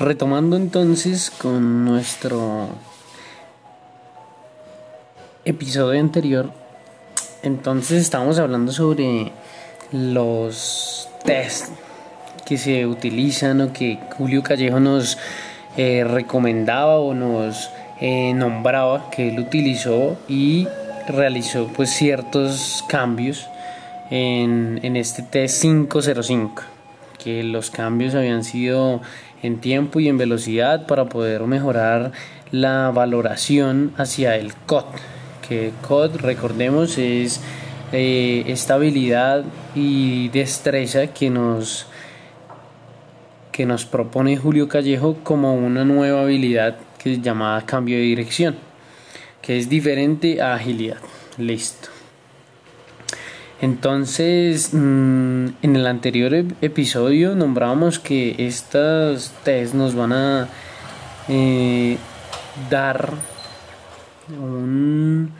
Retomando entonces con nuestro episodio anterior, entonces estamos hablando sobre los test que se utilizan o que Julio Callejo nos eh, recomendaba o nos eh, nombraba que él utilizó y realizó pues ciertos cambios en, en este test 505 que los cambios habían sido en tiempo y en velocidad para poder mejorar la valoración hacia el COD. Que COD, recordemos, es eh, esta habilidad y destreza que nos, que nos propone Julio Callejo como una nueva habilidad que es llamada cambio de dirección, que es diferente a agilidad. Listo. Entonces, mm, en el anterior episodio nombrábamos que estas test nos van a eh, dar un,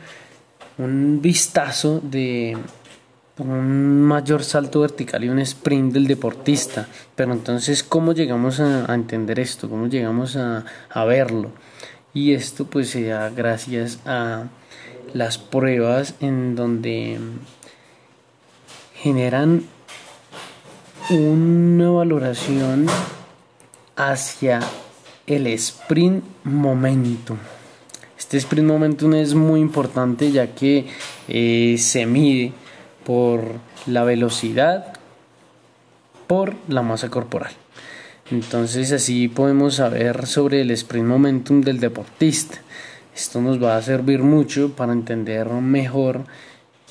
vistazo de un mayor salto vertical y un sprint del deportista. Pero entonces, ¿cómo llegamos a, entender esto? ¿Cómo llegamos a, a, verlo? Y esto pues se da gracias a las pruebas en donde generan una valoración hacia el sprint momentum. Este sprint momentum es muy importante ya que eh, se mide por la velocidad por la masa corporal. Entonces así podemos saber sobre el sprint momentum del deportista. Esto nos va a servir mucho para entender mejor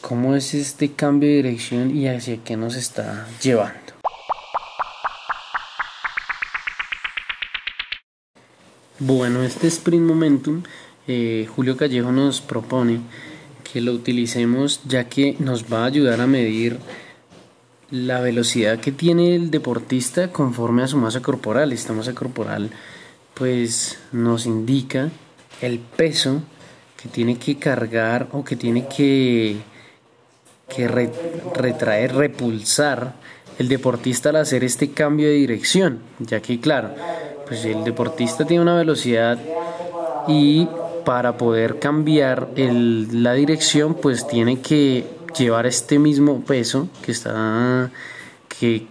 cómo es este cambio de dirección y hacia qué nos está llevando. Bueno, este sprint momentum, eh, Julio Callejo nos propone que lo utilicemos ya que nos va a ayudar a medir la velocidad que tiene el deportista conforme a su masa corporal. Esta masa corporal pues nos indica el peso que tiene que cargar o que tiene que que retraer, repulsar el deportista al hacer este cambio de dirección, ya que claro, pues el deportista tiene una velocidad y para poder cambiar el, la dirección pues tiene que llevar este mismo peso que está que,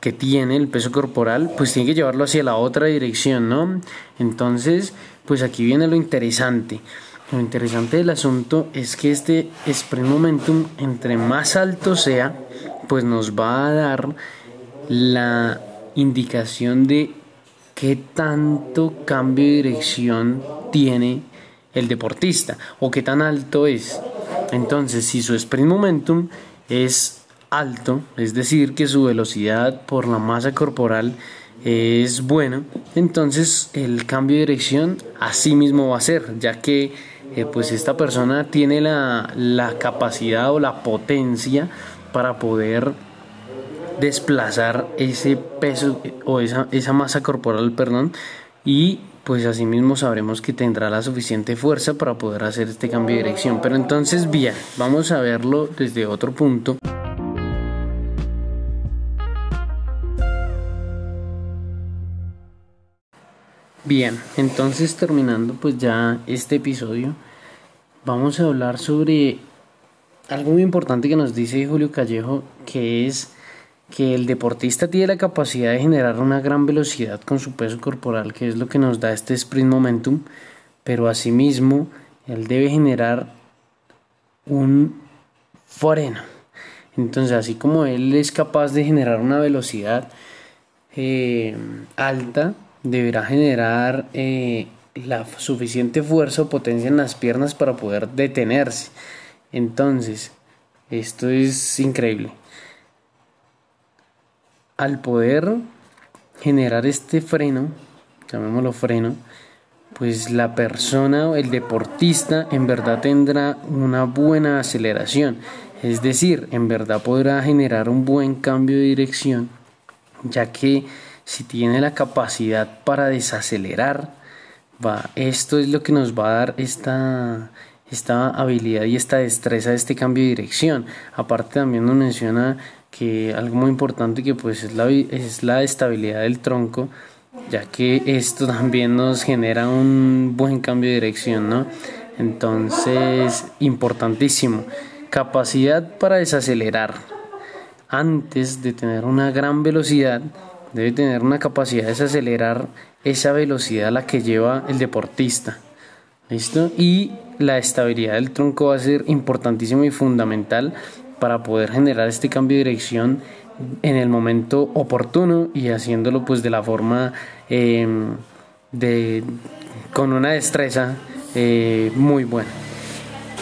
que tiene el peso corporal pues tiene que llevarlo hacia la otra dirección no entonces pues aquí viene lo interesante lo interesante del asunto es que este sprint momentum, entre más alto sea, pues nos va a dar la indicación de qué tanto cambio de dirección tiene el deportista o qué tan alto es. Entonces, si su sprint momentum es alto, es decir, que su velocidad por la masa corporal es buena, entonces el cambio de dirección así mismo va a ser, ya que eh, pues esta persona tiene la, la capacidad o la potencia para poder desplazar ese peso o esa, esa masa corporal, perdón, y pues asimismo sabremos que tendrá la suficiente fuerza para poder hacer este cambio de dirección. Pero entonces, bien, vamos a verlo desde otro punto. Bien, entonces terminando pues ya este episodio, vamos a hablar sobre algo muy importante que nos dice Julio Callejo, que es que el deportista tiene la capacidad de generar una gran velocidad con su peso corporal, que es lo que nos da este sprint momentum, pero asimismo él debe generar un freno. Entonces, así como él es capaz de generar una velocidad eh, alta, deberá generar eh, la suficiente fuerza o potencia en las piernas para poder detenerse. Entonces, esto es increíble. Al poder generar este freno, llamémoslo freno, pues la persona o el deportista en verdad tendrá una buena aceleración. Es decir, en verdad podrá generar un buen cambio de dirección, ya que si tiene la capacidad para desacelerar, va, esto es lo que nos va a dar esta, esta habilidad y esta destreza de este cambio de dirección. Aparte también nos menciona que algo muy importante que pues es la, es la estabilidad del tronco ya que esto también nos genera un buen cambio de dirección, ¿no? Entonces, importantísimo. Capacidad para desacelerar. Antes de tener una gran velocidad, debe tener una capacidad de desacelerar esa velocidad a la que lleva el deportista. ¿Listo? Y la estabilidad del tronco va a ser importantísimo y fundamental para poder generar este cambio de dirección en el momento oportuno y haciéndolo pues de la forma em, de con una destreza eh, muy buena.